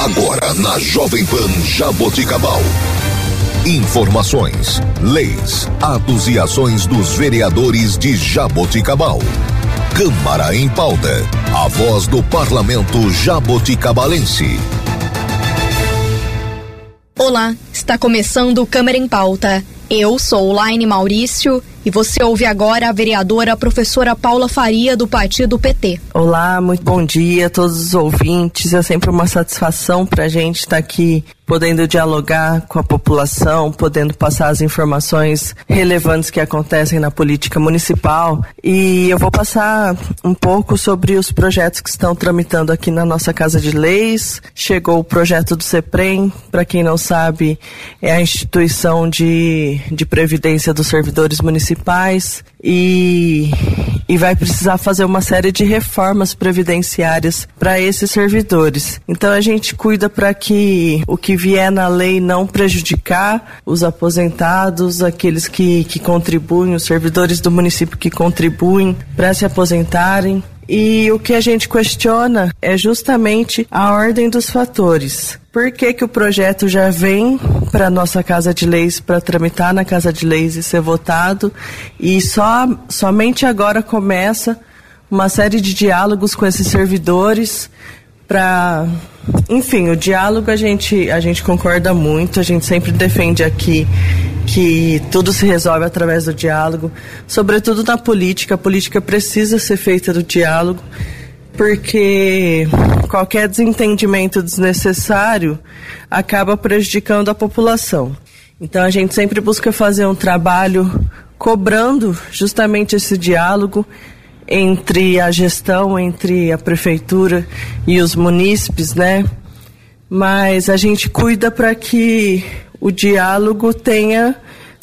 Agora na Jovem Pan Jaboticabal. Informações, leis, atos e ações dos vereadores de Jaboticabal. Câmara em pauta. A voz do parlamento jaboticabalense. Olá, está começando Câmara em Pauta. Eu sou Laine Maurício e você ouve agora a vereadora professora Paula Faria do Partido PT. Olá, muito bom dia a todos os ouvintes. É sempre uma satisfação para a gente estar tá aqui podendo dialogar com a população, podendo passar as informações relevantes que acontecem na política municipal. E eu vou passar um pouco sobre os projetos que estão tramitando aqui na nossa Casa de Leis. Chegou o projeto do CEPREM, para quem não sabe, é a instituição de, de previdência dos servidores municipais e, e vai precisar fazer uma série de reformas previdenciárias para esses servidores. Então a gente cuida para que o que vier na lei não prejudicar os aposentados, aqueles que, que contribuem, os servidores do município que contribuem para se aposentarem. E o que a gente questiona é justamente a ordem dos fatores. Por que, que o projeto já vem para nossa Casa de Leis para tramitar na Casa de Leis e ser votado e só somente agora começa uma série de diálogos com esses servidores para enfim, o diálogo a gente, a gente concorda muito, a gente sempre defende aqui que tudo se resolve através do diálogo, sobretudo na política. A política precisa ser feita do diálogo, porque qualquer desentendimento desnecessário acaba prejudicando a população. Então a gente sempre busca fazer um trabalho cobrando justamente esse diálogo entre a gestão, entre a prefeitura e os munícipes, né? Mas a gente cuida para que o diálogo tenha,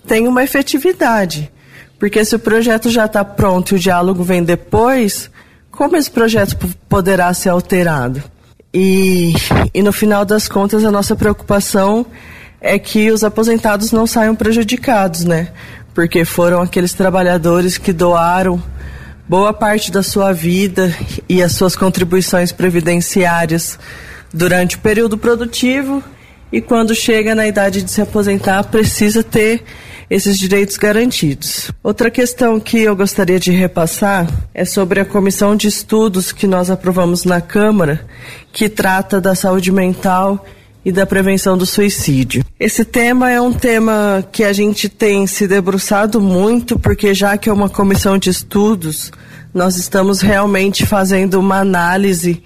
tenha uma efetividade. Porque se o projeto já está pronto e o diálogo vem depois, como esse projeto poderá ser alterado? E, e no final das contas, a nossa preocupação é que os aposentados não saiam prejudicados, né? Porque foram aqueles trabalhadores que doaram boa parte da sua vida e as suas contribuições previdenciárias durante o período produtivo e quando chega na idade de se aposentar precisa ter esses direitos garantidos. Outra questão que eu gostaria de repassar é sobre a comissão de estudos que nós aprovamos na Câmara, que trata da saúde mental e da prevenção do suicídio. Esse tema é um tema que a gente tem se debruçado muito, porque já que é uma comissão de estudos, nós estamos realmente fazendo uma análise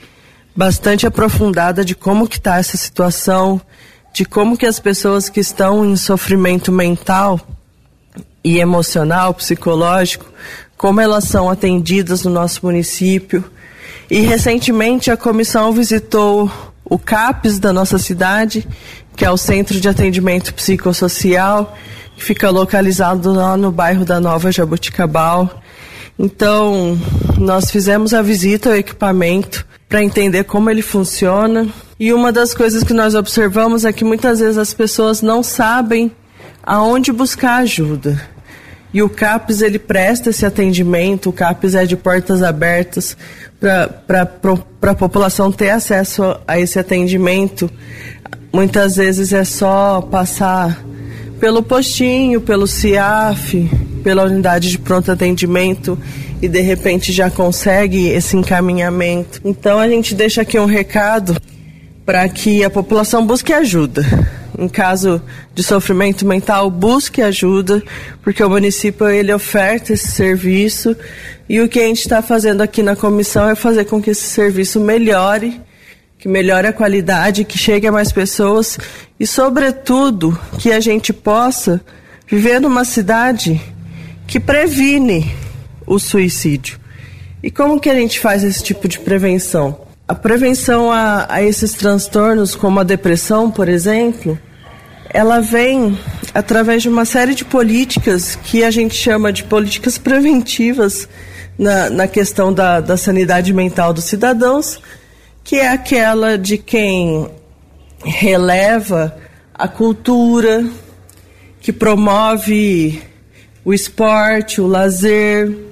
bastante aprofundada de como que está essa situação, de como que as pessoas que estão em sofrimento mental e emocional, psicológico, como elas são atendidas no nosso município. E recentemente a comissão visitou o CAPES da nossa cidade, que é o Centro de Atendimento Psicossocial, que fica localizado lá no bairro da Nova Jabuticabal. Então, nós fizemos a visita ao equipamento para entender como ele funciona. E uma das coisas que nós observamos é que muitas vezes as pessoas não sabem aonde buscar ajuda. E o CAPES ele presta esse atendimento, o CAPES é de portas abertas para a população ter acesso a esse atendimento. Muitas vezes é só passar pelo postinho, pelo CIAF, pela unidade de pronto atendimento e de repente já consegue esse encaminhamento. Então a gente deixa aqui um recado para que a população busque ajuda em caso de sofrimento mental, busque ajuda, porque o município ele oferta esse serviço e o que a gente está fazendo aqui na comissão é fazer com que esse serviço melhore, que melhore a qualidade, que chegue a mais pessoas e, sobretudo, que a gente possa viver numa cidade que previne o suicídio. E como que a gente faz esse tipo de prevenção? A prevenção a, a esses transtornos, como a depressão, por exemplo, ela vem através de uma série de políticas que a gente chama de políticas preventivas na, na questão da, da sanidade mental dos cidadãos, que é aquela de quem releva a cultura, que promove o esporte, o lazer,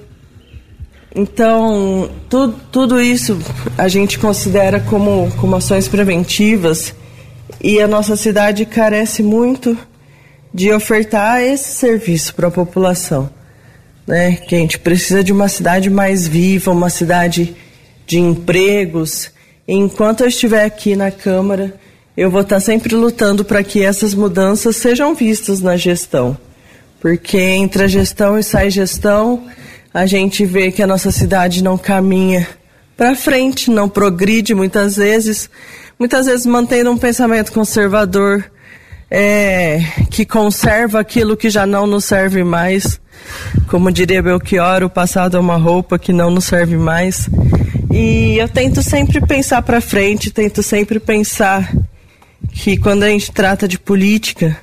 Então, tu, tudo isso a gente considera como, como ações preventivas e a nossa cidade carece muito de ofertar esse serviço para a população. Né? Que a gente precisa de uma cidade mais viva, uma cidade de empregos. E enquanto eu estiver aqui na Câmara, eu vou estar sempre lutando para que essas mudanças sejam vistas na gestão. Porque entre a gestão e sai gestão, a gente vê que a nossa cidade não caminha para frente, não progride muitas vezes, muitas vezes mantendo um pensamento conservador, é, que conserva aquilo que já não nos serve mais. Como diria Belchior, o passado é uma roupa que não nos serve mais. E eu tento sempre pensar para frente, tento sempre pensar que quando a gente trata de política,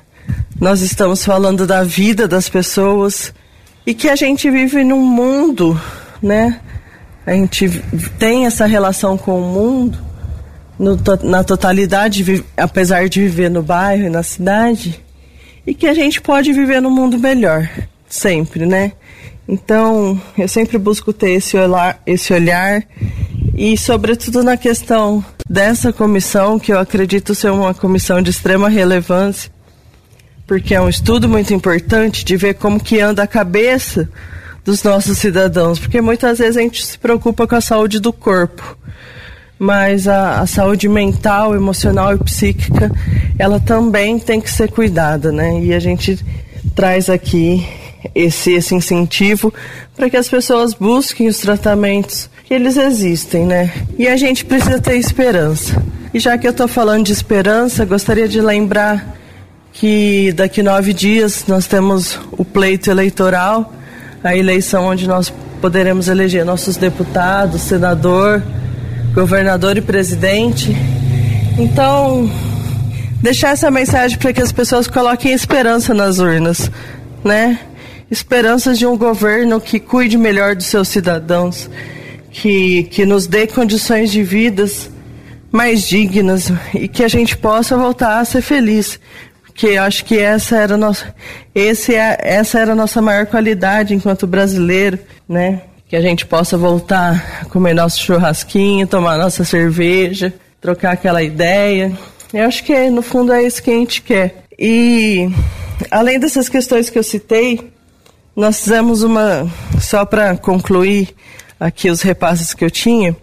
nós estamos falando da vida das pessoas e que a gente vive num mundo, né? A gente tem essa relação com o mundo no, na totalidade, apesar de viver no bairro e na cidade, e que a gente pode viver num mundo melhor, sempre, né? Então, eu sempre busco ter esse olhar, esse olhar e, sobretudo, na questão dessa comissão, que eu acredito ser uma comissão de extrema relevância, porque é um estudo muito importante de ver como que anda a cabeça dos nossos cidadãos, porque muitas vezes a gente se preocupa com a saúde do corpo, mas a, a, saúde mental, emocional e psíquica, ela também tem que ser cuidada, né? E a gente traz aqui esse, esse incentivo para que as pessoas busquem os tratamentos que eles existem, né? E a gente precisa ter esperança. E já que eu estou falando de esperança, gostaria de lembrar que daqui nove dias nós temos o pleito eleitoral, a eleição onde nós poderemos eleger nossos deputados, senador, governador e presidente. Então, deixar essa mensagem para que as pessoas coloquem esperança nas urnas, né? Esperanças de um governo que cuide melhor dos seus cidadãos, que, que nos dê condições de vidas mais dignas e que a gente possa voltar a ser feliz. Porque acho que essa era nossa, esse é, essa era a nossa maior qualidade enquanto brasileiro, né? que a gente possa voltar a comer nosso churrasquinho, tomar nossa cerveja, trocar aquela ideia. Eu acho que no fundo é isso que a gente quer. E além dessas questões que eu citei, nós fizemos uma só para concluir aqui os repasses que eu tinha.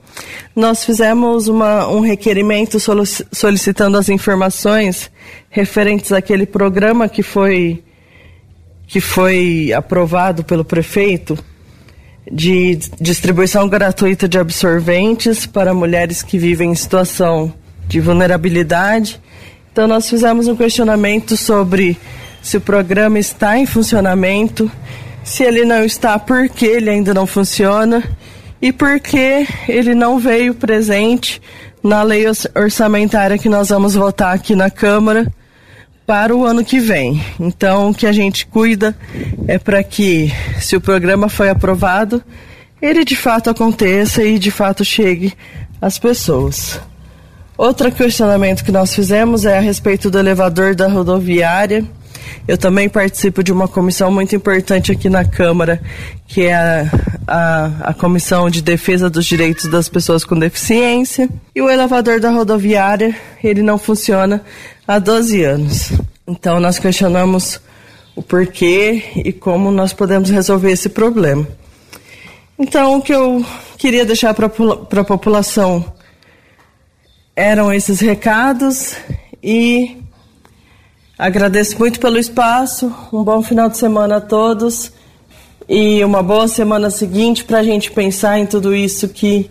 Nós fizemos uma, um requerimento solicitando as informações referentes àquele programa que foi que foi aprovado pelo prefeito de distribuição gratuita de absorventes para mulheres que vivem em situação de vulnerabilidade. Então, nós fizemos um questionamento sobre se o programa está em funcionamento, se ele não está, por que ele ainda não funciona e por que ele não veio presente na lei orçamentária que nós vamos votar aqui na Câmara para o ano que vem. Então, o que a gente cuida é para que, se o programa foi aprovado, ele de fato aconteça e de fato chegue às pessoas. Outro questionamento que nós fizemos é a respeito do elevador da rodoviária. Eu também participo de uma comissão muito importante aqui na Câmara, que é a, a, a, Comissão de Defesa dos Direitos das Pessoas com Deficiência. E o elevador da rodoviária, ele não funciona há 12 anos. Então nós questionamos o porquê e como nós podemos resolver esse problema. Então o que eu queria deixar para a população eram esses recados e agradeço muito pelo espaço. Um bom final de semana a todos e uma boa semana seguinte para a gente pensar em tudo isso que,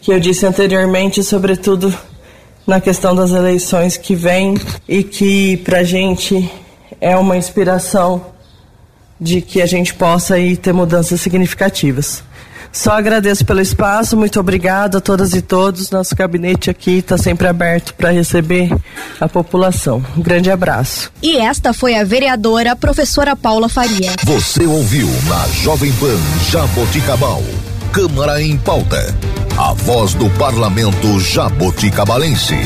que eu disse anteriormente, sobretudo na questão das eleições que vem e que para a gente é uma inspiração de que a gente possa aí ter mudanças significativas. Só agradeço pelo espaço, muito obrigado a todas e todos. Nosso gabinete aqui está sempre aberto para receber a população. Um grande abraço. E esta foi a vereadora professora Paula Faria. Você ouviu na Jovem Pan Jaboticabal. Câmara em Pauta. A voz do parlamento jaboticabalense.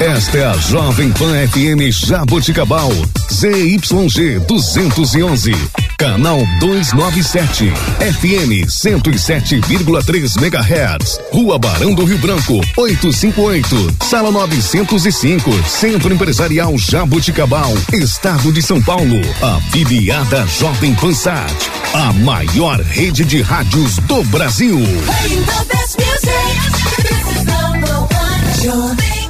Esta é a Jovem Pan FM Jaboticabal, ZYG 211, canal 297, FM 107,3 MHz, Rua Barão do Rio Branco, 858, Sala 905, Centro Empresarial Jaboticabal, Estado de São Paulo, afiliada Jovem Pansat, a maior rede de rádios do Brasil. Hey,